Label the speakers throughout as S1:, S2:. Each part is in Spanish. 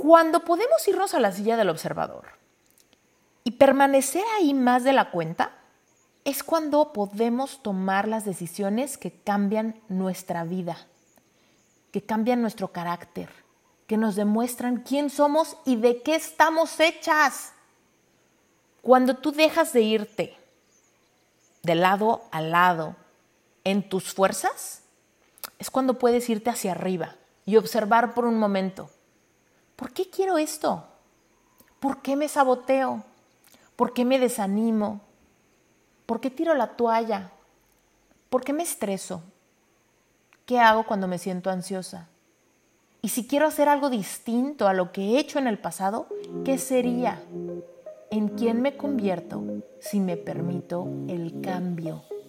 S1: Cuando podemos irnos a la silla del observador y permanecer ahí más de la cuenta, es cuando podemos tomar las decisiones que cambian nuestra vida, que cambian nuestro carácter, que nos demuestran quién somos y de qué estamos hechas. Cuando tú dejas de irte de lado a lado en tus fuerzas, es cuando puedes irte hacia arriba y observar por un momento ¿Por qué quiero esto? ¿Por qué me saboteo? ¿Por qué me desanimo? ¿Por qué tiro la toalla? ¿Por qué me estreso? ¿Qué hago cuando me siento ansiosa? Y si quiero hacer algo distinto a lo que he hecho en el pasado, ¿qué sería? ¿En quién me convierto si me permito el cambio?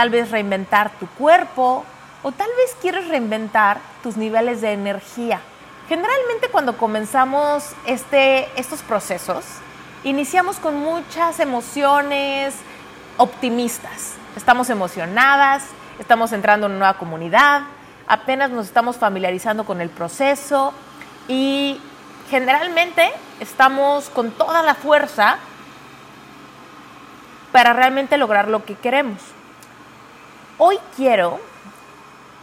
S1: tal vez reinventar tu cuerpo o tal vez quieres reinventar tus niveles de energía. Generalmente cuando comenzamos este, estos procesos, iniciamos con muchas emociones optimistas. Estamos emocionadas, estamos entrando en una nueva comunidad, apenas nos estamos familiarizando con el proceso y generalmente estamos con toda la fuerza para realmente lograr lo que queremos. Hoy quiero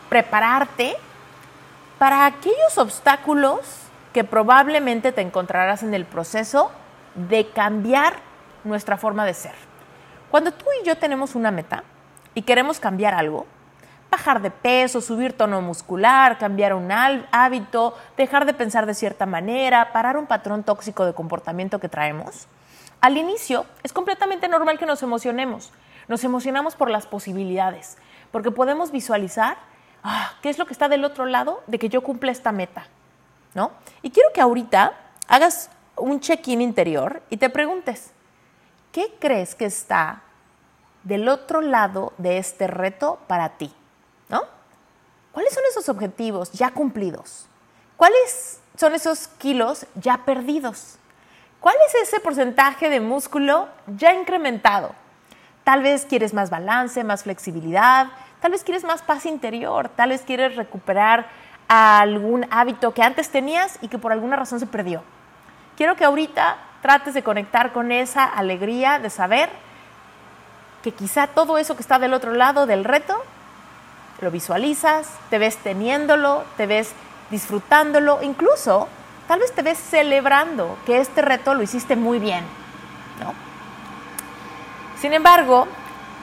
S1: prepararte para aquellos obstáculos que probablemente te encontrarás en el proceso de cambiar nuestra forma de ser. Cuando tú y yo tenemos una meta y queremos cambiar algo, bajar de peso, subir tono muscular, cambiar un hábito, dejar de pensar de cierta manera, parar un patrón tóxico de comportamiento que traemos, al inicio es completamente normal que nos emocionemos. Nos emocionamos por las posibilidades, porque podemos visualizar ah, qué es lo que está del otro lado de que yo cumpla esta meta, ¿no? Y quiero que ahorita hagas un check-in interior y te preguntes, ¿qué crees que está del otro lado de este reto para ti? ¿No? ¿Cuáles son esos objetivos ya cumplidos? ¿Cuáles son esos kilos ya perdidos? ¿Cuál es ese porcentaje de músculo ya incrementado? Tal vez quieres más balance, más flexibilidad, tal vez quieres más paz interior, tal vez quieres recuperar algún hábito que antes tenías y que por alguna razón se perdió. Quiero que ahorita trates de conectar con esa alegría de saber que quizá todo eso que está del otro lado del reto, lo visualizas, te ves teniéndolo, te ves disfrutándolo, incluso tal vez te ves celebrando que este reto lo hiciste muy bien. Sin embargo,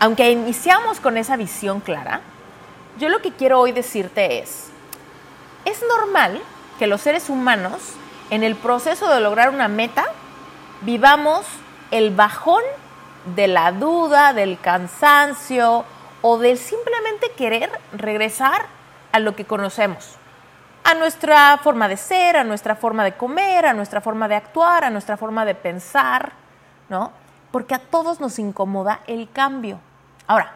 S1: aunque iniciamos con esa visión clara, yo lo que quiero hoy decirte es, es normal que los seres humanos en el proceso de lograr una meta vivamos el bajón de la duda, del cansancio o del simplemente querer regresar a lo que conocemos, a nuestra forma de ser, a nuestra forma de comer, a nuestra forma de actuar, a nuestra forma de pensar, ¿no? Porque a todos nos incomoda el cambio. Ahora,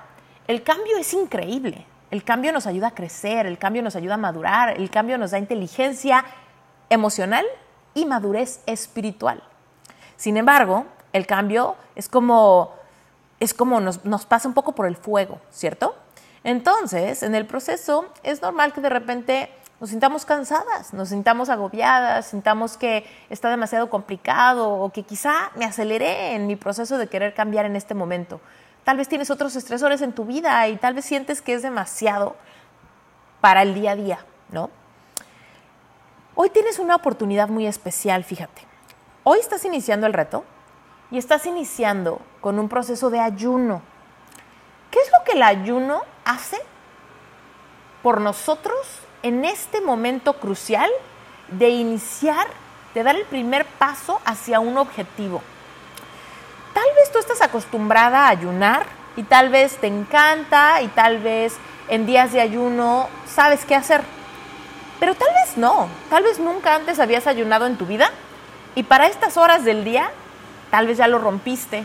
S1: el cambio es increíble. El cambio nos ayuda a crecer, el cambio nos ayuda a madurar, el cambio nos da inteligencia emocional y madurez espiritual. Sin embargo, el cambio es como, es como nos, nos pasa un poco por el fuego, ¿cierto? Entonces, en el proceso es normal que de repente nos sintamos cansadas, nos sintamos agobiadas, sintamos que está demasiado complicado o que quizá me aceleré en mi proceso de querer cambiar en este momento. Tal vez tienes otros estresores en tu vida y tal vez sientes que es demasiado para el día a día, ¿no? Hoy tienes una oportunidad muy especial, fíjate. Hoy estás iniciando el reto y estás iniciando con un proceso de ayuno. ¿Qué es lo que el ayuno hace por nosotros en este momento crucial de iniciar, de dar el primer paso hacia un objetivo? Tal vez tú estás acostumbrada a ayunar y tal vez te encanta y tal vez en días de ayuno sabes qué hacer. Pero tal vez no, tal vez nunca antes habías ayunado en tu vida y para estas horas del día tal vez ya lo rompiste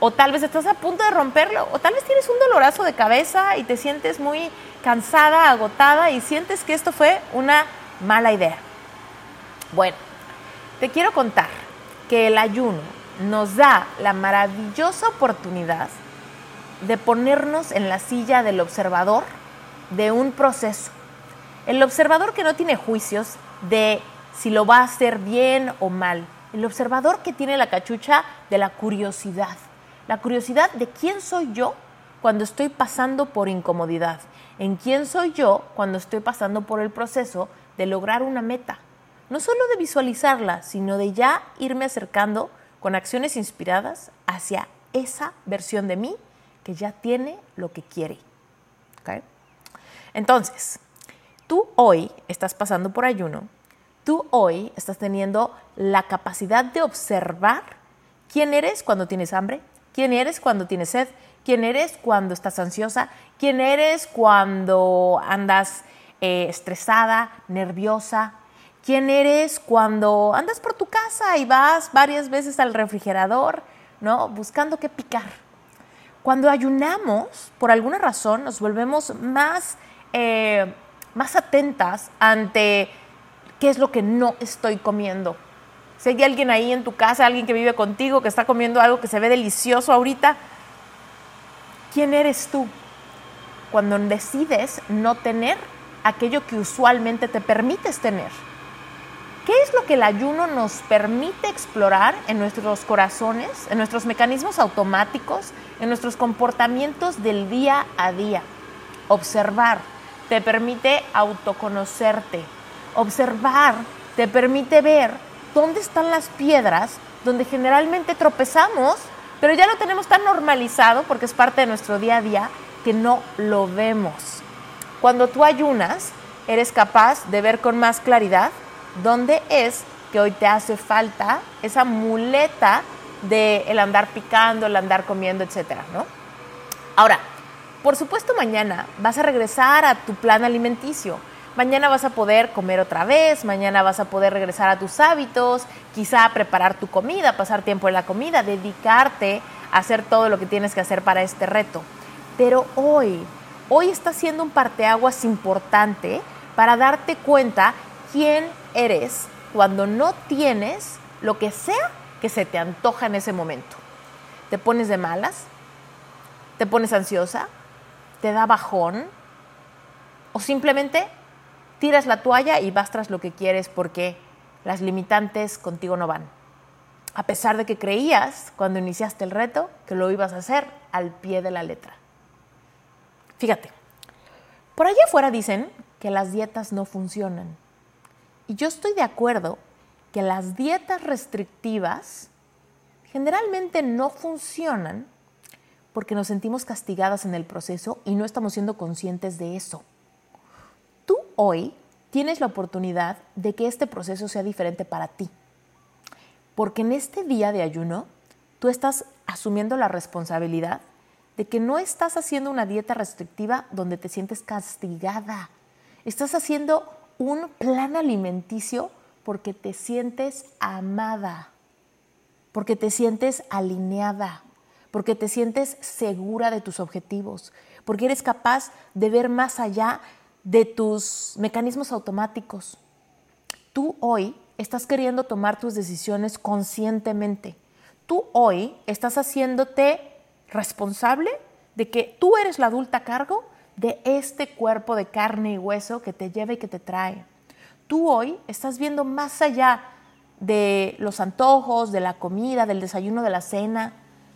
S1: o tal vez estás a punto de romperlo o tal vez tienes un dolorazo de cabeza y te sientes muy cansada, agotada y sientes que esto fue una mala idea. Bueno, te quiero contar que el ayuno nos da la maravillosa oportunidad de ponernos en la silla del observador de un proceso. El observador que no tiene juicios de si lo va a hacer bien o mal. El observador que tiene la cachucha de la curiosidad. La curiosidad de quién soy yo cuando estoy pasando por incomodidad. En quién soy yo cuando estoy pasando por el proceso de lograr una meta. No solo de visualizarla, sino de ya irme acercando con acciones inspiradas hacia esa versión de mí que ya tiene lo que quiere. Entonces, tú hoy estás pasando por ayuno, tú hoy estás teniendo la capacidad de observar quién eres cuando tienes hambre, quién eres cuando tienes sed, quién eres cuando estás ansiosa, quién eres cuando andas eh, estresada, nerviosa, quién eres cuando andas por tu casa y vas varias veces al refrigerador, ¿no? Buscando qué picar. Cuando ayunamos, por alguna razón, nos volvemos más, eh, más atentas ante qué es lo que no estoy comiendo. Si hay alguien ahí en tu casa, alguien que vive contigo, que está comiendo algo que se ve delicioso ahorita, ¿quién eres tú? Cuando decides no tener aquello que usualmente te permites tener. ¿Qué es lo que el ayuno nos permite explorar en nuestros corazones, en nuestros mecanismos automáticos, en nuestros comportamientos del día a día? Observar te permite autoconocerte. Observar te permite ver dónde están las piedras donde generalmente tropezamos, pero ya lo tenemos tan normalizado porque es parte de nuestro día a día que no lo vemos. Cuando tú ayunas, eres capaz de ver con más claridad ¿Dónde es que hoy te hace falta esa muleta de el andar picando, el andar comiendo, etcétera, ¿no? Ahora, por supuesto mañana vas a regresar a tu plan alimenticio. Mañana vas a poder comer otra vez, mañana vas a poder regresar a tus hábitos, quizá preparar tu comida, pasar tiempo en la comida, dedicarte a hacer todo lo que tienes que hacer para este reto. Pero hoy, hoy está siendo un parteaguas importante para darte cuenta quién eres cuando no tienes lo que sea que se te antoja en ese momento. Te pones de malas, te pones ansiosa, te da bajón o simplemente tiras la toalla y vas tras lo que quieres porque las limitantes contigo no van. A pesar de que creías cuando iniciaste el reto que lo ibas a hacer al pie de la letra. Fíjate, por allá afuera dicen que las dietas no funcionan y yo estoy de acuerdo que las dietas restrictivas generalmente no funcionan porque nos sentimos castigadas en el proceso y no estamos siendo conscientes de eso. Hoy tienes la oportunidad de que este proceso sea diferente para ti. Porque en este día de ayuno, tú estás asumiendo la responsabilidad de que no estás haciendo una dieta restrictiva donde te sientes castigada. Estás haciendo un plan alimenticio porque te sientes amada, porque te sientes alineada, porque te sientes segura de tus objetivos, porque eres capaz de ver más allá de tus mecanismos automáticos. Tú hoy estás queriendo tomar tus decisiones conscientemente. Tú hoy estás haciéndote responsable de que tú eres la adulta a cargo de este cuerpo de carne y hueso que te lleva y que te trae. Tú hoy estás viendo más allá de los antojos, de la comida, del desayuno, de la cena.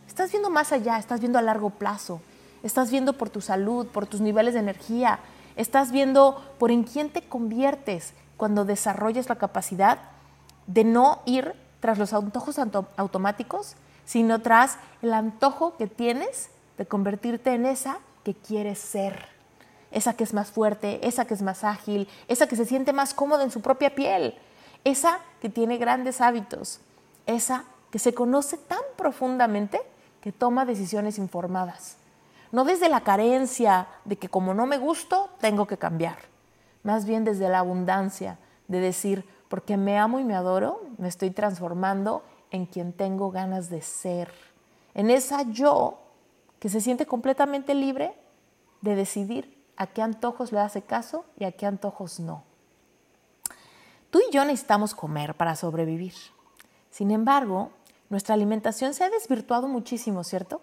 S1: Estás viendo más allá, estás viendo a largo plazo. Estás viendo por tu salud, por tus niveles de energía. Estás viendo por en quién te conviertes cuando desarrolles la capacidad de no ir tras los antojos automáticos, sino tras el antojo que tienes de convertirte en esa que quieres ser, esa que es más fuerte, esa que es más ágil, esa que se siente más cómoda en su propia piel, esa que tiene grandes hábitos, esa que se conoce tan profundamente que toma decisiones informadas. No desde la carencia de que como no me gusto, tengo que cambiar. Más bien desde la abundancia de decir, porque me amo y me adoro, me estoy transformando en quien tengo ganas de ser. En esa yo que se siente completamente libre de decidir a qué antojos le hace caso y a qué antojos no. Tú y yo necesitamos comer para sobrevivir. Sin embargo, nuestra alimentación se ha desvirtuado muchísimo, ¿cierto?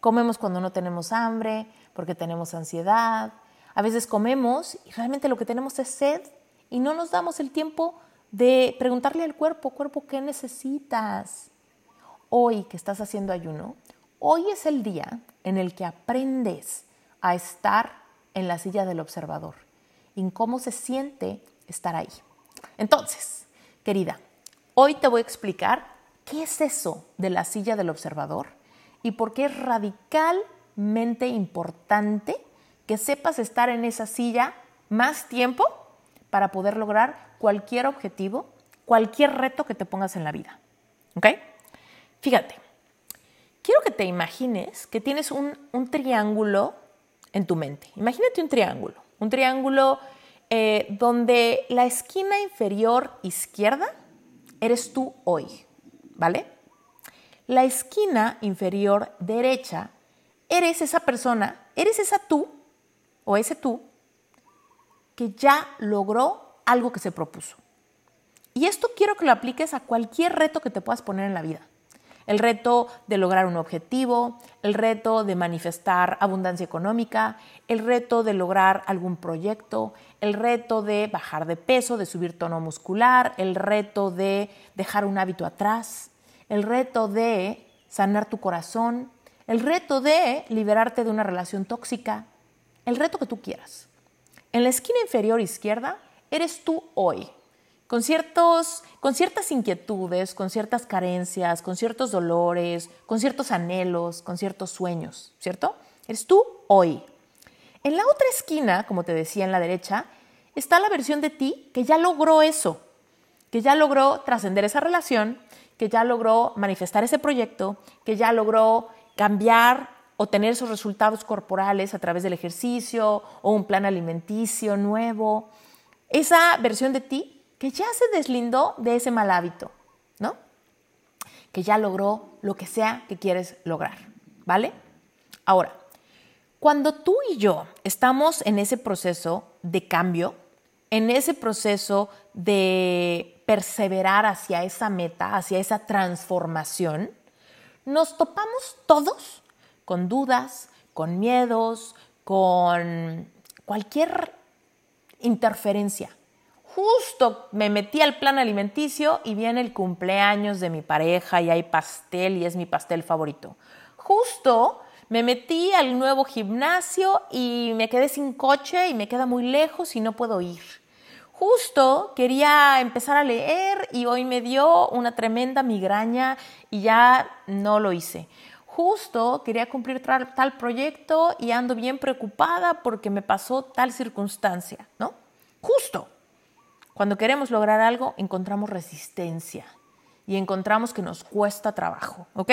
S1: Comemos cuando no tenemos hambre, porque tenemos ansiedad. A veces comemos y realmente lo que tenemos es sed y no nos damos el tiempo de preguntarle al cuerpo, cuerpo, ¿qué necesitas? Hoy que estás haciendo ayuno, hoy es el día en el que aprendes a estar en la silla del observador, en cómo se siente estar ahí. Entonces, querida, hoy te voy a explicar qué es eso de la silla del observador y por qué es radicalmente importante que sepas estar en esa silla más tiempo para poder lograr cualquier objetivo, cualquier reto que te pongas en la vida. ¿Ok? Fíjate, quiero que te imagines que tienes un, un triángulo en tu mente. Imagínate un triángulo, un triángulo eh, donde la esquina inferior izquierda eres tú hoy, ¿vale? La esquina inferior derecha. Eres esa persona, eres esa tú o ese tú que ya logró algo que se propuso. Y esto quiero que lo apliques a cualquier reto que te puedas poner en la vida. El reto de lograr un objetivo, el reto de manifestar abundancia económica, el reto de lograr algún proyecto, el reto de bajar de peso, de subir tono muscular, el reto de dejar un hábito atrás, el reto de sanar tu corazón, el reto de liberarte de una relación tóxica, el reto que tú quieras. En la esquina inferior izquierda eres tú hoy con, ciertos, con ciertas inquietudes, con ciertas carencias, con ciertos dolores, con ciertos anhelos, con ciertos sueños, ¿cierto? Eres tú hoy. En la otra esquina, como te decía en la derecha, está la versión de ti que ya logró eso, que ya logró trascender esa relación, que ya logró manifestar ese proyecto, que ya logró cambiar o tener esos resultados corporales a través del ejercicio o un plan alimenticio nuevo. Esa versión de ti que ya se deslindó de ese mal hábito, ¿no? Que ya logró lo que sea que quieres lograr, ¿vale? Ahora, cuando tú y yo estamos en ese proceso de cambio, en ese proceso de perseverar hacia esa meta, hacia esa transformación, nos topamos todos con dudas, con miedos, con cualquier interferencia justo me metí al plan alimenticio y viene el cumpleaños de mi pareja y hay pastel y es mi pastel favorito. Justo me metí al nuevo gimnasio y me quedé sin coche y me queda muy lejos y no puedo ir. Justo quería empezar a leer y hoy me dio una tremenda migraña y ya no lo hice. Justo quería cumplir tal proyecto y ando bien preocupada porque me pasó tal circunstancia, ¿no? Justo. Cuando queremos lograr algo, encontramos resistencia y encontramos que nos cuesta trabajo, ¿ok?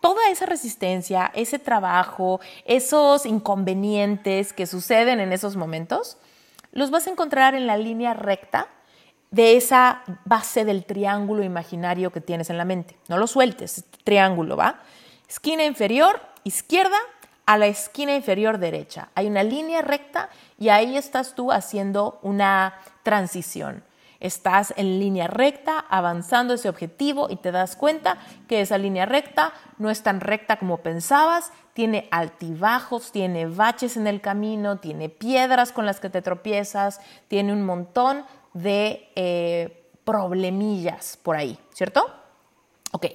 S1: Toda esa resistencia, ese trabajo, esos inconvenientes que suceden en esos momentos, los vas a encontrar en la línea recta de esa base del triángulo imaginario que tienes en la mente. No lo sueltes, triángulo, ¿va? Esquina inferior, izquierda, a la esquina inferior derecha. Hay una línea recta y ahí estás tú haciendo una transición. Estás en línea recta, avanzando ese objetivo y te das cuenta que esa línea recta no es tan recta como pensabas, tiene altibajos, tiene baches en el camino, tiene piedras con las que te tropiezas, tiene un montón de eh, problemillas por ahí, ¿cierto? Ok.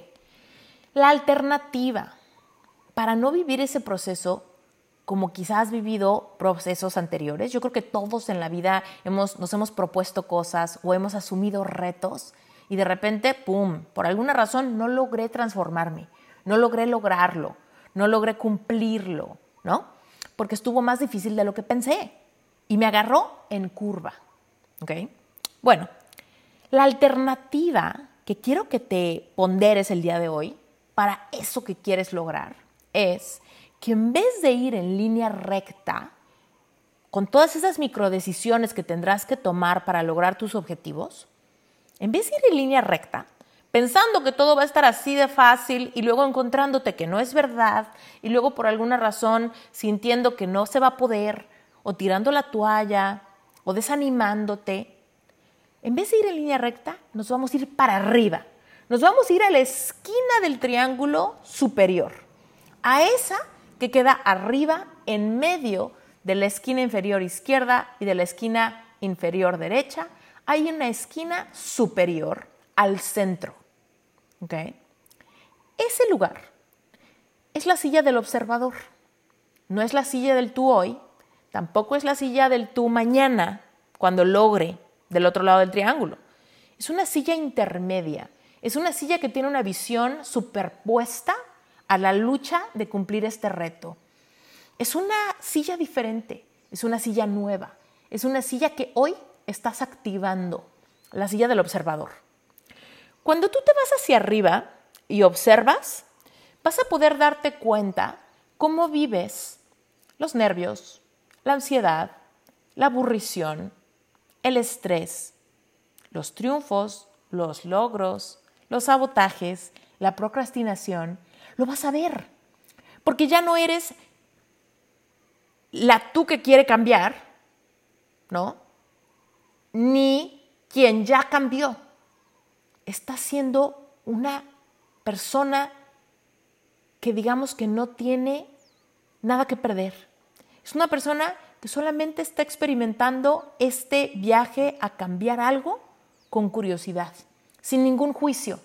S1: La alternativa para no vivir ese proceso como quizás has vivido procesos anteriores. Yo creo que todos en la vida hemos, nos hemos propuesto cosas o hemos asumido retos y de repente, ¡pum!, por alguna razón no logré transformarme, no logré lograrlo, no logré cumplirlo, ¿no? porque estuvo más difícil de lo que pensé y me agarró en curva. ¿Ok? Bueno, la alternativa que quiero que te ponderes el día de hoy para eso que quieres lograr es que en vez de ir en línea recta, con todas esas microdecisiones que tendrás que tomar para lograr tus objetivos, en vez de ir en línea recta, pensando que todo va a estar así de fácil y luego encontrándote que no es verdad y luego por alguna razón sintiendo que no se va a poder o tirando la toalla o desanimándote, en vez de ir en línea recta, nos vamos a ir para arriba. Nos vamos a ir a la esquina del triángulo superior, a esa que queda arriba en medio de la esquina inferior izquierda y de la esquina inferior derecha. Hay una esquina superior al centro. Ese lugar es la silla del observador. No es la silla del tú hoy, tampoco es la silla del tú mañana, cuando logre del otro lado del triángulo. Es una silla intermedia. Es una silla que tiene una visión superpuesta a la lucha de cumplir este reto. Es una silla diferente, es una silla nueva, es una silla que hoy estás activando, la silla del observador. Cuando tú te vas hacia arriba y observas, vas a poder darte cuenta cómo vives los nervios, la ansiedad, la aburrición, el estrés, los triunfos, los logros, los sabotajes, la procrastinación, lo vas a ver. Porque ya no eres la tú que quiere cambiar, ¿no? Ni quien ya cambió. Estás siendo una persona que digamos que no tiene nada que perder. Es una persona que solamente está experimentando este viaje a cambiar algo con curiosidad, sin ningún juicio,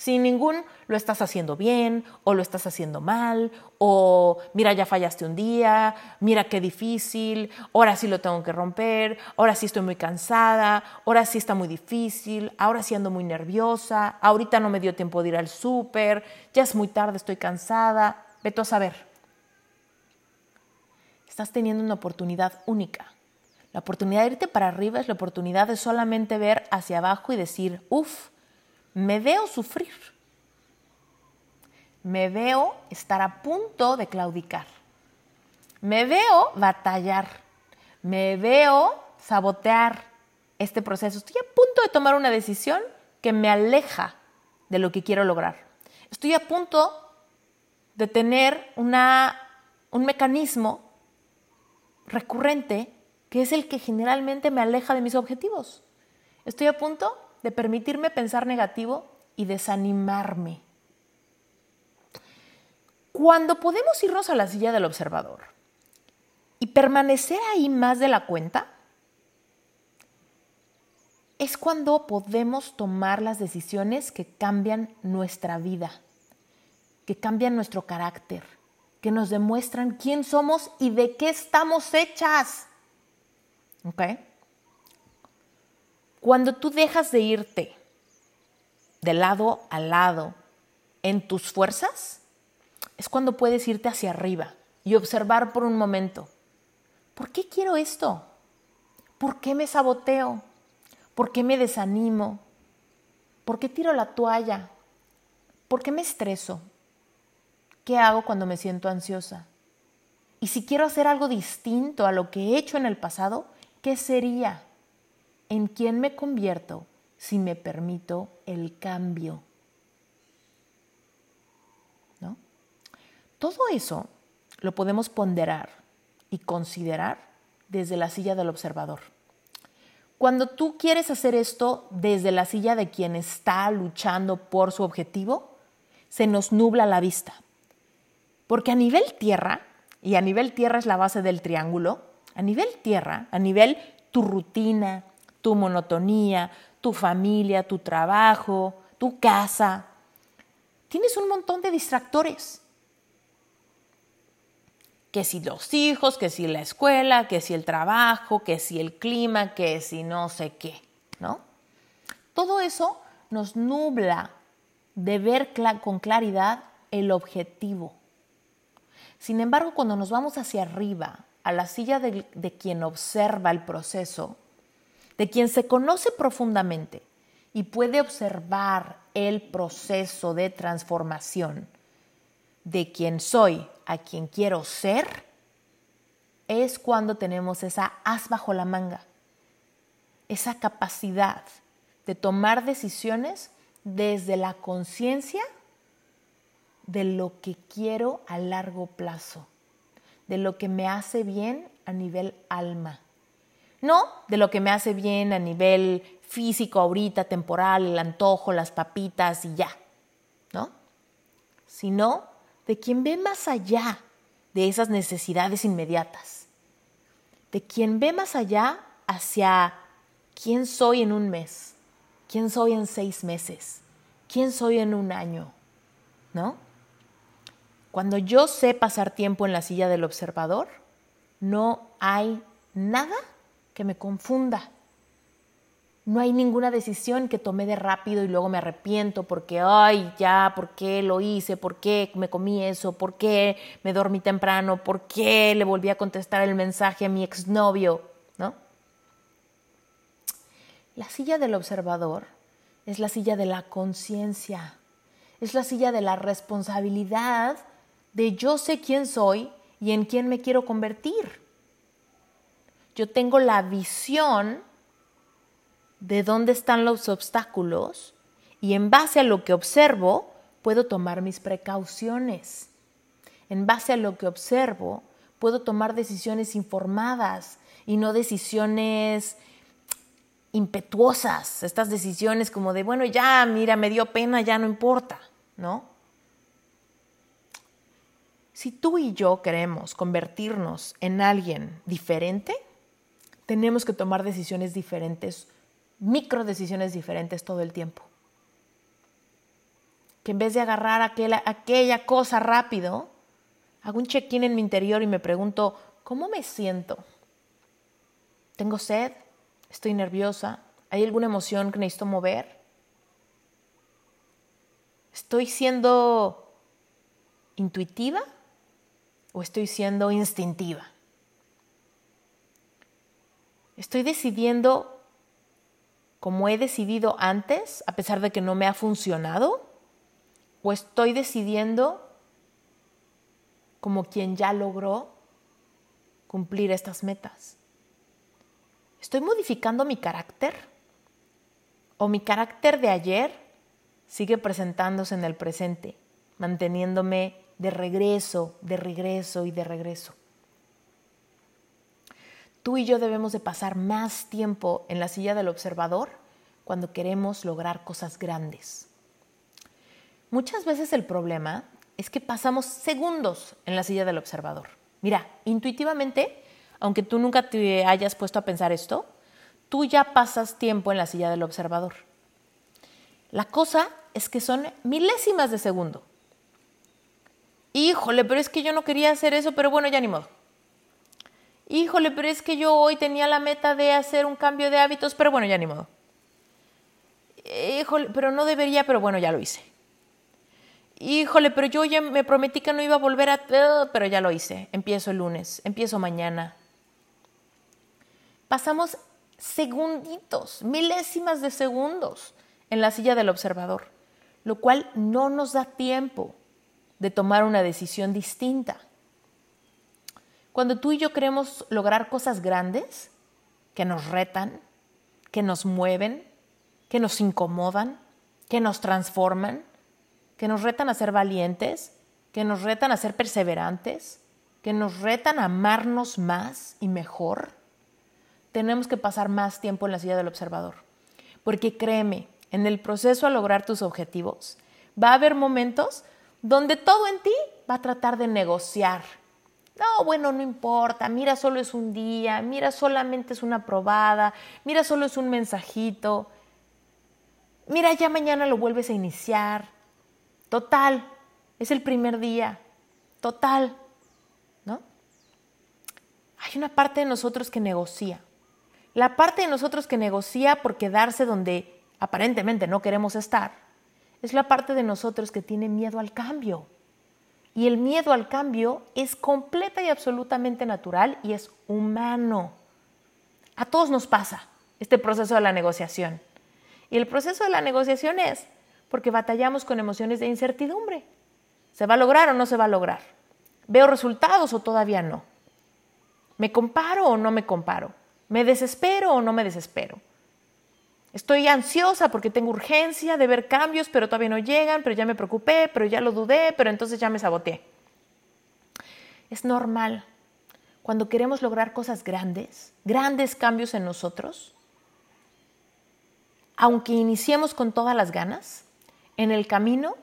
S1: sin ningún lo estás haciendo bien o lo estás haciendo mal o mira ya fallaste un día, mira qué difícil, ahora sí lo tengo que romper, ahora sí estoy muy cansada, ahora sí está muy difícil, ahora sí ando muy nerviosa, ahorita no me dio tiempo de ir al súper, ya es muy tarde, estoy cansada, vete a saber estás teniendo una oportunidad única. La oportunidad de irte para arriba es la oportunidad de solamente ver hacia abajo y decir, uff, me veo sufrir. Me veo estar a punto de claudicar. Me veo batallar. Me veo sabotear este proceso. Estoy a punto de tomar una decisión que me aleja de lo que quiero lograr. Estoy a punto de tener una, un mecanismo recurrente que es el que generalmente me aleja de mis objetivos. Estoy a punto de permitirme pensar negativo y desanimarme. Cuando podemos irnos a la silla del observador y permanecer ahí más de la cuenta, es cuando podemos tomar las decisiones que cambian nuestra vida, que cambian nuestro carácter, que nos demuestran quién somos y de qué estamos hechas. ¿Ok? Cuando tú dejas de irte de lado a lado en tus fuerzas, es cuando puedes irte hacia arriba y observar por un momento, ¿por qué quiero esto? ¿Por qué me saboteo? ¿Por qué me desanimo? ¿Por qué tiro la toalla? ¿Por qué me estreso? ¿Qué hago cuando me siento ansiosa? Y si quiero hacer algo distinto a lo que he hecho en el pasado, ¿qué sería? ¿En quién me convierto si me permito el cambio? ¿No? Todo eso lo podemos ponderar y considerar desde la silla del observador. Cuando tú quieres hacer esto desde la silla de quien está luchando por su objetivo, se nos nubla la vista porque a nivel tierra, y a nivel tierra es la base del triángulo, a nivel tierra, a nivel tu rutina, tu monotonía, tu familia, tu trabajo, tu casa, tienes un montón de distractores. Que si los hijos, que si la escuela, que si el trabajo, que si el clima, que si no sé qué, ¿no? Todo eso nos nubla de ver con claridad el objetivo Sin embargo, cuando nos vamos hacia arriba, a la silla de, de quien observa el proceso, de quien se conoce profundamente y puede observar el proceso de transformación de quien soy a quien quiero ser, es cuando tenemos esa as bajo la manga, esa capacidad de tomar decisiones desde la conciencia de lo que quiero a largo plazo, de lo que me hace bien a nivel alma. No de lo que me hace bien a nivel físico ahorita, temporal, el antojo, las papitas y ya, ¿no? Sino de quien ve más allá de esas necesidades inmediatas, de quien ve más allá hacia quién soy en un mes, quién soy en seis meses, quién soy en un año, ¿no? Cuando yo sé pasar tiempo en la silla del observador, no hay nada que me confunda. No hay ninguna decisión que tomé de rápido y luego me arrepiento porque, ay, ya, ¿por qué lo hice? ¿Por qué me comí eso? ¿Por qué me dormí temprano? ¿Por qué le volví a contestar el mensaje a mi exnovio? ¿No? La silla del observador es la silla de la conciencia, es la silla de la responsabilidad de yo sé quién soy y en quién me quiero convertir. Yo tengo la visión de dónde están los obstáculos y en base a lo que observo puedo tomar mis precauciones. En base a lo que observo puedo tomar decisiones informadas y no decisiones impetuosas, estas decisiones como de, bueno, ya, mira, me dio pena, ya no importa, ¿no? Si tú y yo queremos convertirnos en alguien diferente, tenemos que tomar decisiones diferentes, micro decisiones diferentes todo el tiempo. Que en vez de agarrar aquella, aquella cosa rápido, hago un check-in en mi interior y me pregunto, ¿cómo me siento? ¿Tengo sed? ¿Estoy nerviosa? ¿Hay alguna emoción que necesito mover? ¿Estoy siendo intuitiva o estoy siendo instintiva? ¿Estoy decidiendo como he decidido antes, a pesar de que no me ha funcionado? ¿O estoy decidiendo como quien ya logró cumplir estas metas? ¿Estoy modificando mi carácter? ¿O mi carácter de ayer sigue presentándose en el presente, manteniéndome de regreso, de regreso y de regreso? Tú y yo debemos de pasar más tiempo en la silla del observador cuando queremos lograr cosas grandes. Muchas veces el problema es que pasamos segundos en la silla del observador. Mira, intuitivamente, aunque tú nunca te hayas puesto a pensar esto, tú ya pasas tiempo en la silla del observador. La cosa es que son milésimas de segundo. Híjole, pero es que yo no quería hacer eso, pero bueno, ya ni modo híjole, pero es que yo hoy tenía la meta de hacer un cambio de hábitos, pero bueno, ya ni modo. Híjole, pero no debería, pero bueno, ya lo hice. Híjole, pero yo ya me prometí que no iba a volver a... Pero ya lo hice. Empiezo el lunes, empiezo mañana. Pasamos segunditos, milésimas de segundos en la silla del observador, lo cual no nos da tiempo de tomar una decisión distinta. Cuando tú y yo queremos lograr cosas grandes que nos retan, que nos mueven, que nos incomodan, que nos transforman, que nos retan a ser valientes, que nos retan a ser perseverantes, que nos retan a amarnos más y mejor, tenemos que pasar más tiempo en la silla del observador. Porque créeme, en el proceso a lograr tus objetivos, va a haber momentos donde todo en ti va a tratar de negociar no, bueno, no importa, mira, solo es un día, mira, solamente es una probada, mira, solo es un mensajito, mira, ya mañana lo vuelves a iniciar. Total, es el primer día, total, ¿no? Hay una parte de nosotros que negocia. La parte de nosotros que negocia por quedarse donde aparentemente no queremos estar, es la parte de nosotros que tiene miedo al cambio Y el miedo al cambio es completa y absolutamente natural y es humano. A todos nos pasa este proceso de la negociación. Y el proceso de la negociación es porque batallamos con emociones de incertidumbre. ¿Se va a lograr o no se va a lograr? ¿Veo resultados o todavía no? ¿Me comparo o no me comparo? ¿Me desespero o no me desespero? Estoy ansiosa porque tengo urgencia de ver cambios, pero todavía no llegan, pero ya me preocupé, pero ya lo dudé, pero entonces ya me saboteé. Es normal. Cuando queremos lograr cosas grandes, grandes cambios en nosotros, aunque iniciemos con todas las ganas, en el camino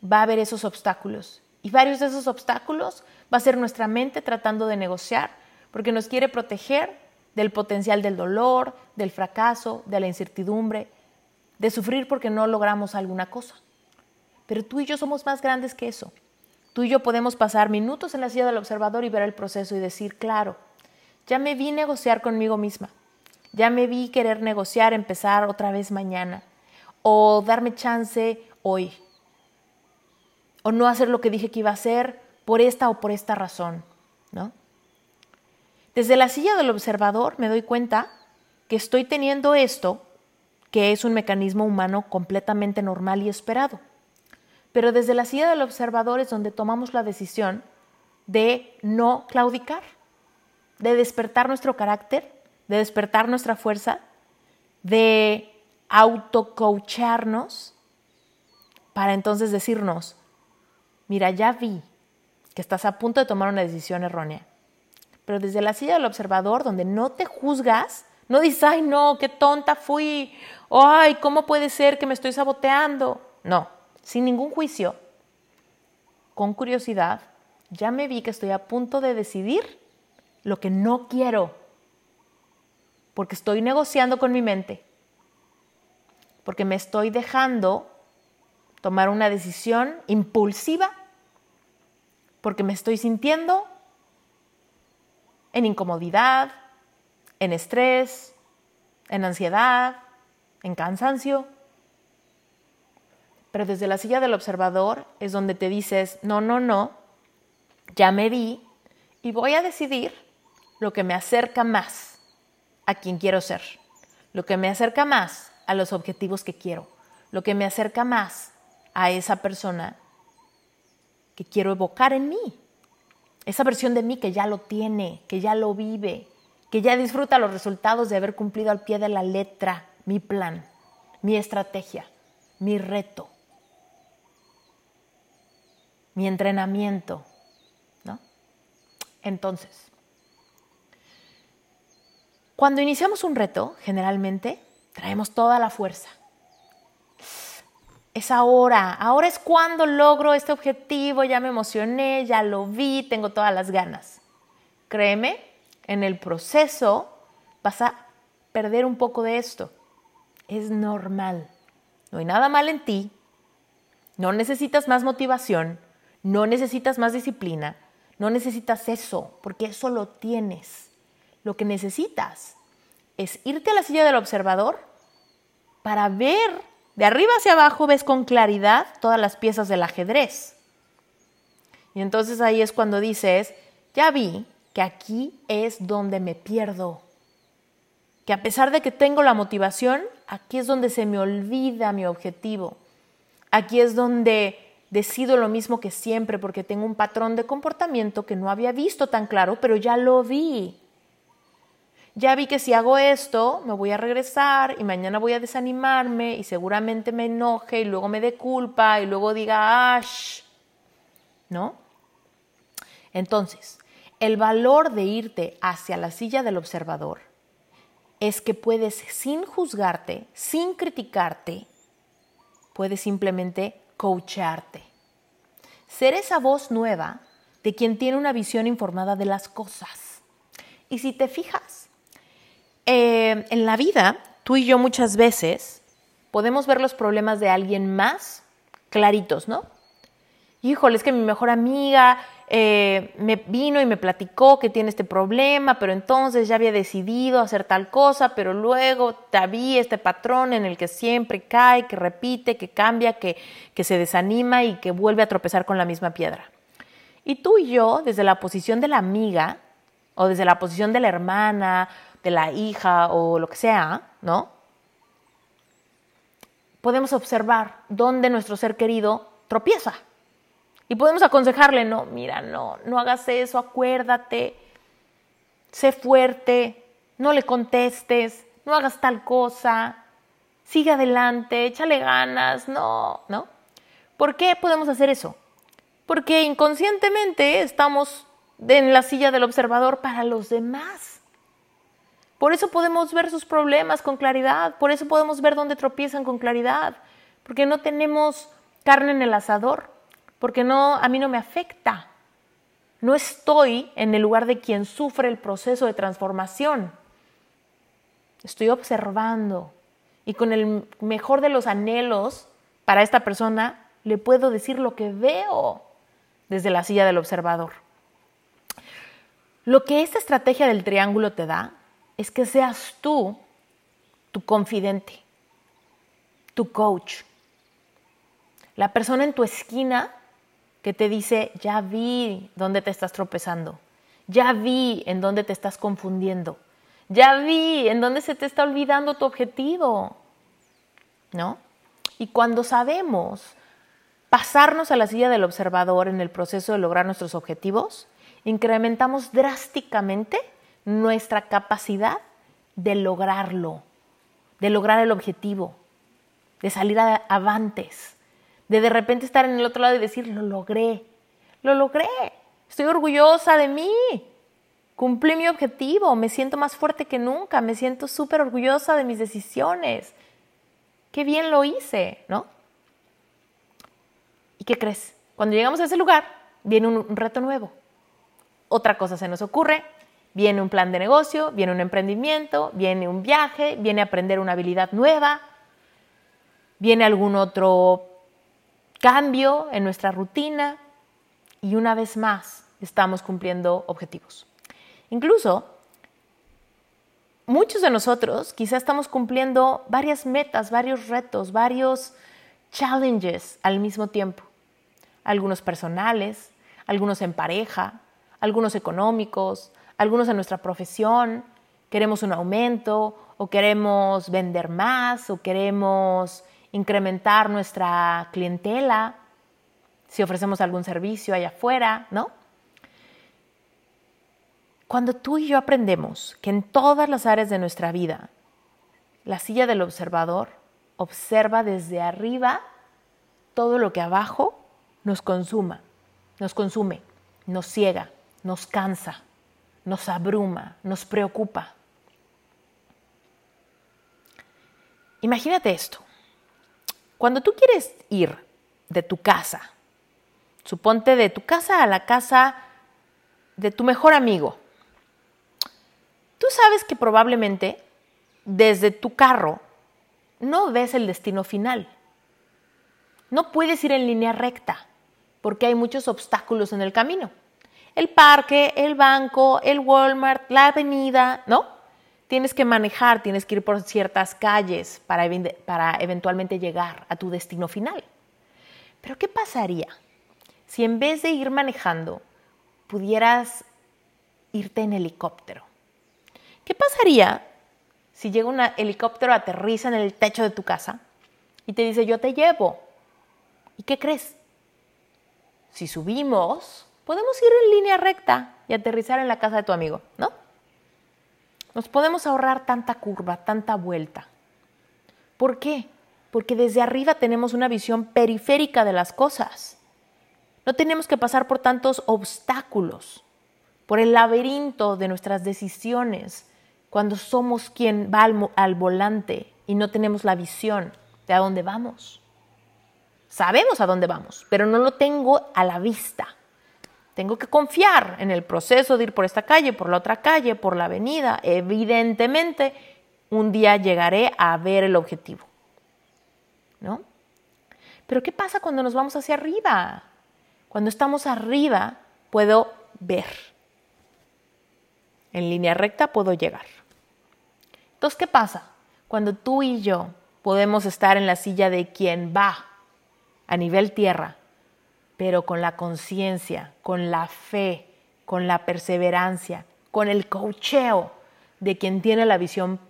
S1: va a haber esos obstáculos. Y varios de esos obstáculos va a ser nuestra mente tratando de negociar, porque nos quiere proteger del potencial del dolor, del fracaso, de la incertidumbre, de sufrir porque no logramos alguna cosa. Pero tú y yo somos más grandes que eso. Tú y yo podemos pasar minutos en la silla del observador y ver el proceso y decir, claro, ya me vi negociar conmigo misma, ya me vi querer negociar, empezar otra vez mañana, o darme chance hoy, o no hacer lo que dije que iba a hacer por esta o por esta razón, ¿no? Desde la silla del observador me doy cuenta que estoy teniendo esto, que es un mecanismo humano completamente normal y esperado. Pero desde la silla del observador es donde tomamos la decisión de no claudicar, de despertar nuestro carácter, de despertar nuestra fuerza, de autocoacharnos para entonces decirnos, mira, ya vi que estás a punto de tomar una decisión erróea pero desde la silla del observador, donde no te juzgas, no dices, ay, no, qué tonta fui, ay, ¿cómo puede ser que me estoy saboteando? No, sin ningún juicio, con curiosidad, ya me vi que estoy a punto de decidir lo que no quiero, porque estoy negociando con mi mente, porque me estoy dejando tomar una decisión impulsiva, porque me estoy sintiendo en incomodidad, en estrés, en ansiedad, en cansancio. Pero desde la silla del observador es donde te dices, no, no, no, ya me vi y voy a decidir lo que me acerca más a quien quiero ser, lo que me acerca más a los objetivos que quiero, lo que me acerca más a esa persona que quiero evocar en mí esa versión de mí que ya lo tiene, que ya lo vive, que ya disfruta los resultados de haber cumplido al pie de la letra mi plan, mi estrategia, mi reto, mi entrenamiento, ¿no? Entonces, cuando iniciamos un reto, generalmente traemos toda la fuerza, es ahora, ahora es cuando logro este objetivo, ya me emocioné, ya lo vi, tengo todas las ganas. Créeme, en el proceso vas a perder un poco de esto. Es normal. No hay nada mal en ti. No necesitas más motivación, no necesitas más disciplina, no necesitas eso, porque eso lo tienes. Lo que necesitas es irte a la silla del observador para ver de arriba hacia abajo ves con claridad todas las piezas del ajedrez. Y entonces ahí es cuando dices, ya vi que aquí es donde me pierdo. Que a pesar de que tengo la motivación, aquí es donde se me olvida mi objetivo. Aquí es donde decido lo mismo que siempre porque tengo un patrón de comportamiento que no había visto tan claro, pero ya lo vi ya vi que si hago esto, me voy a regresar y mañana voy a desanimarme y seguramente me enoje y luego me dé culpa y luego diga, ¡ash! ¿No? Entonces, el valor de irte hacia la silla del observador es que puedes, sin juzgarte, sin criticarte, puedes simplemente coacharte. Ser esa voz nueva de quien tiene una visión informada de las cosas. Y si te fijas, eh, en la vida, tú y yo muchas veces podemos ver los problemas de alguien más claritos, ¿no? Híjole, es que mi mejor amiga eh, me vino y me platicó que tiene este problema, pero entonces ya había decidido hacer tal cosa, pero luego había este patrón en el que siempre cae, que repite, que cambia, que, que se desanima y que vuelve a tropezar con la misma piedra. Y tú y yo, desde la posición de la amiga, o desde la posición de la hermana, de la hija, o lo que sea, ¿no? Podemos observar dónde nuestro ser querido tropieza. Y podemos aconsejarle, no, mira, no, no hagas eso, acuérdate, sé fuerte, no le contestes, no hagas tal cosa, sigue adelante, échale ganas, no, ¿no? ¿Por qué podemos hacer eso? Porque inconscientemente estamos en la silla del observador para los demás. Por eso podemos ver sus problemas con claridad, por eso podemos ver dónde tropiezan con claridad, porque no tenemos carne en el asador, porque no a mí no me afecta. No estoy en el lugar de quien sufre el proceso de transformación. Estoy observando y con el mejor de los anhelos para esta persona le puedo decir lo que veo desde la silla del observador. Lo que esta estrategia del triángulo te da es que seas tú tu confidente, tu coach, la persona en tu esquina que te dice, ya vi dónde te estás tropezando, ya vi en dónde te estás confundiendo, ya vi en dónde se te está olvidando tu objetivo, ¿no? Y cuando sabemos pasarnos a la silla del observador en el proceso de lograr nuestros objetivos, incrementamos drásticamente nuestra capacidad de lograrlo, de lograr el objetivo, de salir avantes, de de repente estar en el otro lado y decir, lo logré, lo logré, estoy orgullosa de mí, cumplí mi objetivo, me siento más fuerte que nunca, me siento súper orgullosa de mis decisiones, qué bien lo hice, ¿no? ¿Y qué crees? Cuando llegamos a ese lugar, viene un reto nuevo. Otra cosa se nos ocurre, viene un plan de negocio, viene un emprendimiento, viene un viaje, viene aprender una habilidad nueva, viene algún otro cambio en nuestra rutina y una vez más estamos cumpliendo objetivos. Incluso muchos de nosotros quizá estamos cumpliendo varias metas, varios retos, varios challenges al mismo tiempo. Algunos personales, algunos en pareja, algunos económicos, algunos en nuestra profesión. Queremos un aumento o queremos vender más o queremos incrementar nuestra clientela, si ofrecemos algún servicio allá afuera, ¿no? Cuando tú y yo aprendemos que en todas las áreas de nuestra vida, la silla del observador observa desde arriba todo lo que abajo nos consuma, nos consume, nos ciega, nos cansa, nos abruma, nos preocupa. Imagínate esto. Cuando tú quieres ir de tu casa, suponte de tu casa a la casa de tu mejor amigo, tú sabes que probablemente desde tu carro no ves el destino final. No puedes ir en línea recta porque hay muchos obstáculos en el camino. El parque, el banco, el Walmart, la avenida, ¿no? Tienes que manejar, tienes que ir por ciertas calles para, para eventualmente llegar a tu destino final. Pero ¿qué pasaría si en vez de ir manejando pudieras irte en helicóptero? ¿Qué pasaría si llega un helicóptero, aterriza en el techo de tu casa y te dice yo te llevo? ¿Y qué crees? Si subimos, podemos ir en línea recta y aterrizar en la casa de tu amigo, ¿no? Nos podemos ahorrar tanta curva, tanta vuelta. ¿Por qué? Porque desde arriba tenemos una visión periférica de las cosas. No tenemos que pasar por tantos obstáculos, por el laberinto de nuestras decisiones, cuando somos quien va al, volante y no tenemos la visión de a dónde vamos. Sabemos a dónde vamos, pero no lo tengo a la vista. Tengo que confiar en el proceso de ir por esta calle, por la otra calle, por la avenida. Evidentemente, un día llegaré a ver el objetivo. ¿No? Pero ¿qué pasa cuando nos vamos hacia arriba? Cuando estamos arriba, puedo ver. En línea recta puedo llegar. Entonces, ¿qué pasa? Cuando tú y yo podemos estar en la silla de quien va a nivel tierra pero con la conciencia, con la fe, con la perseverancia, con el cocheo de quien tiene la visión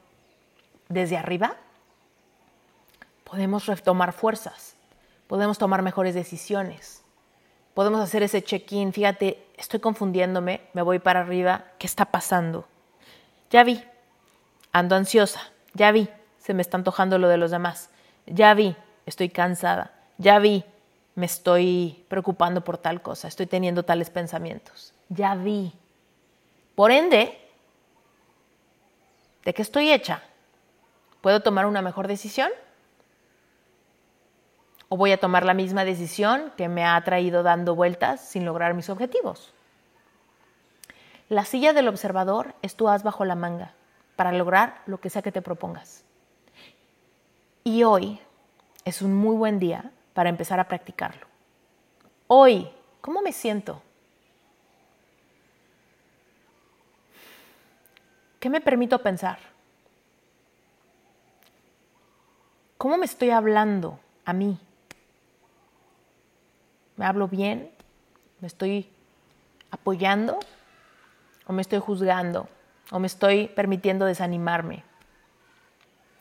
S1: desde arriba, podemos retomar fuerzas, podemos tomar mejores decisiones, podemos hacer ese check-in, fíjate, estoy confundiéndome, me voy para arriba, ¿qué está pasando? Ya vi, ando ansiosa, ya vi, se me está antojando lo de los demás, ya vi, estoy cansada, ya vi, me estoy preocupando por tal cosa, estoy teniendo tales pensamientos, ya vi. Por ende, ¿de qué estoy hecha? ¿Puedo tomar una mejor decisión? ¿O voy a tomar la misma decisión que me ha traído dando vueltas sin lograr mis objetivos? La silla del observador es tu as bajo la manga para lograr lo que sea que te propongas. Y hoy es un muy buen día para empezar a practicarlo. Hoy, ¿cómo me siento? ¿Qué me permito pensar? ¿Cómo me estoy hablando a mí? ¿Me hablo bien? ¿Me estoy apoyando? ¿O me estoy juzgando? ¿O me estoy permitiendo desanimarme?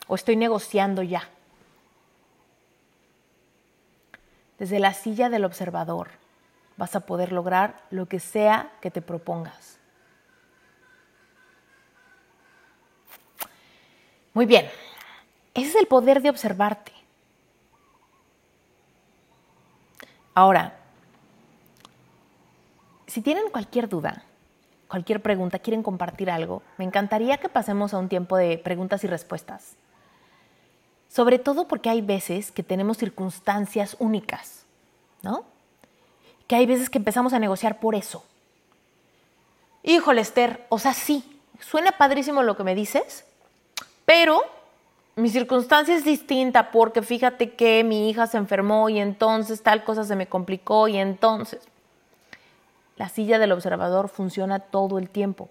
S1: ¿O estoy negociando ya? Desde la silla del observador vas a poder lograr lo que sea que te propongas. Muy bien, ese es el poder de observarte. Ahora, si tienen cualquier duda, cualquier pregunta, quieren compartir algo, me encantaría que pasemos a un tiempo de preguntas y respuestas. Sobre todo porque hay veces que tenemos circunstancias únicas, ¿no? Que hay veces que empezamos a negociar por eso. Híjole, Esther, o sea, sí, suena padrísimo lo que me dices, pero mi circunstancia es distinta porque fíjate que mi hija se enfermó y entonces tal cosa se me complicó y entonces la silla del observador funciona todo el tiempo.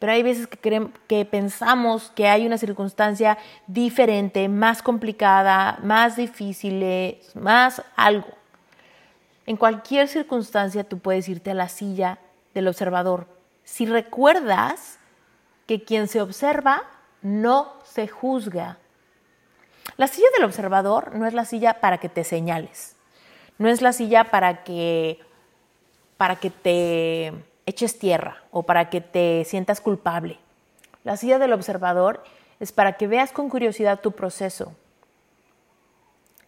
S1: Pero hay veces que, que pensamos que hay una circunstancia diferente, más complicada, más difícil, más algo. En cualquier circunstancia tú puedes irte a la silla del observador. Si recuerdas que quien se observa no se juzga, la silla del observador no es la silla para que te señales, no es la silla para que, para que te eches tierra o para que te sientas culpable. La silla del observador es para que veas con curiosidad tu proceso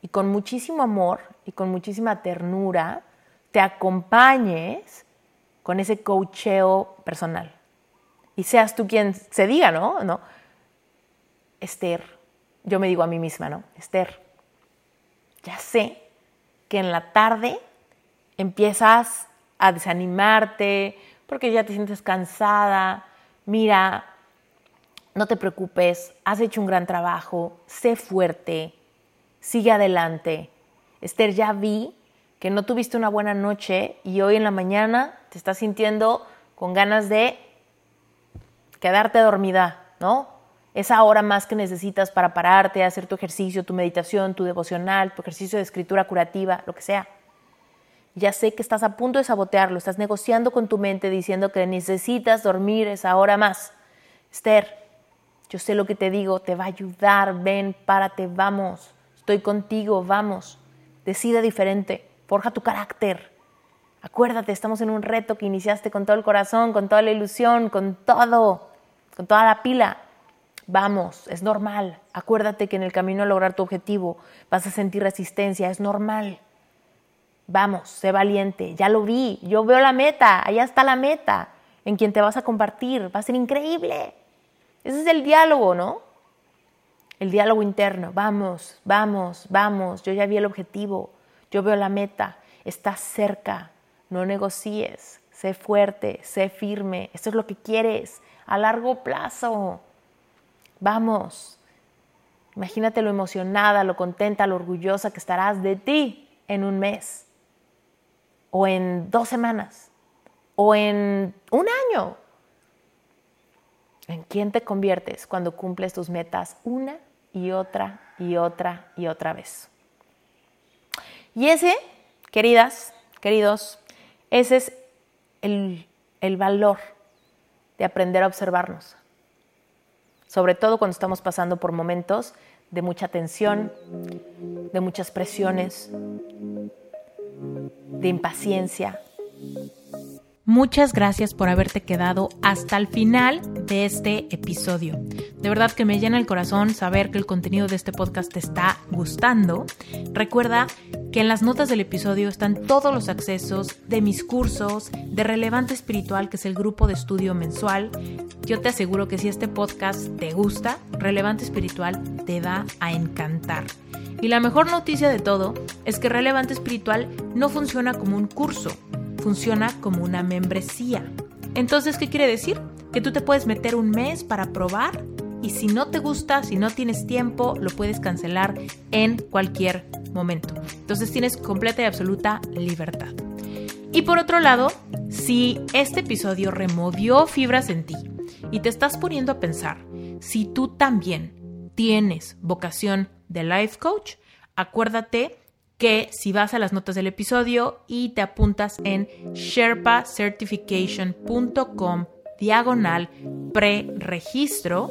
S1: y con muchísimo amor y con muchísima ternura te acompañes con ese coacheo personal. Y seas tú quien se diga, ¿no? ¿No? Esther, yo me digo a mí misma, ¿no? Esther, ya sé que en la tarde empiezas a desanimarte porque ya te sientes cansada. Mira, no te preocupes, has hecho un gran trabajo, sé fuerte, sigue adelante. Esther, ya vi que no tuviste una buena noche y hoy en la mañana te estás sintiendo con ganas de quedarte dormida, ¿no? esa hora más que necesitas para pararte, hacer tu ejercicio, tu meditación, tu devocional, tu ejercicio de escritura curativa, lo que sea. Ya sé que estás a punto de sabotearlo, estás negociando con tu mente diciendo que necesitas dormir esa hora más. Esther, yo sé lo que te digo, te va a ayudar, ven, párate, vamos, estoy contigo, vamos. Decide diferente, forja tu carácter. Acuérdate, estamos en un reto que iniciaste con todo el corazón, con toda la ilusión, con todo, con toda la pila. Vamos, es normal. Acuérdate que en el camino a lograr tu objetivo vas a sentir resistencia, es normal. Vamos, sé valiente, ya lo vi, yo veo la meta, allá está la meta, en quien te vas a compartir, va a ser increíble. Ese es el diálogo, ¿no? El diálogo interno, vamos, vamos, vamos, yo ya vi el objetivo, yo veo la meta, estás cerca, no negocies, sé fuerte, sé firme, esto es lo que quieres a largo plazo. Vamos. Imagínate lo emocionada, lo contenta, lo orgullosa que estarás de ti en un mes, o en dos semanas, o en un año. ¿En quién te conviertes cuando cumples tus metas una y otra y otra y otra vez? Y ese, queridas, queridos, ese es el, el valor de aprender a observarnos, sobre todo cuando estamos pasando por momentos de mucha tensión, de muchas presiones, de impaciencia.
S2: Muchas gracias por haberte quedado hasta el final de este episodio. De verdad que me llena el corazón saber que el contenido de este podcast te está gustando. Recuerda que en las notas del episodio están todos los accesos de mis cursos, de Relevante Espiritual, que es el grupo de estudio mensual. Yo te aseguro que si este podcast te gusta, Relevante Espiritual te va a encantar. Y la mejor noticia de todo es que Relevante Espiritual no funciona como un curso, funciona como una membresía. Entonces, ¿qué quiere decir? Que tú te puedes meter un mes para probar y si no te gusta, si no tienes tiempo, lo puedes cancelar en cualquier momento. Entonces tienes completa y absoluta libertad. Y por otro lado, si este episodio removió fibras en ti y te estás poniendo a pensar si tú también tienes vocación de life coach, acuérdate que si vas a las notas del episodio y te apuntas en sherpacertification.com diagonal pre-registro,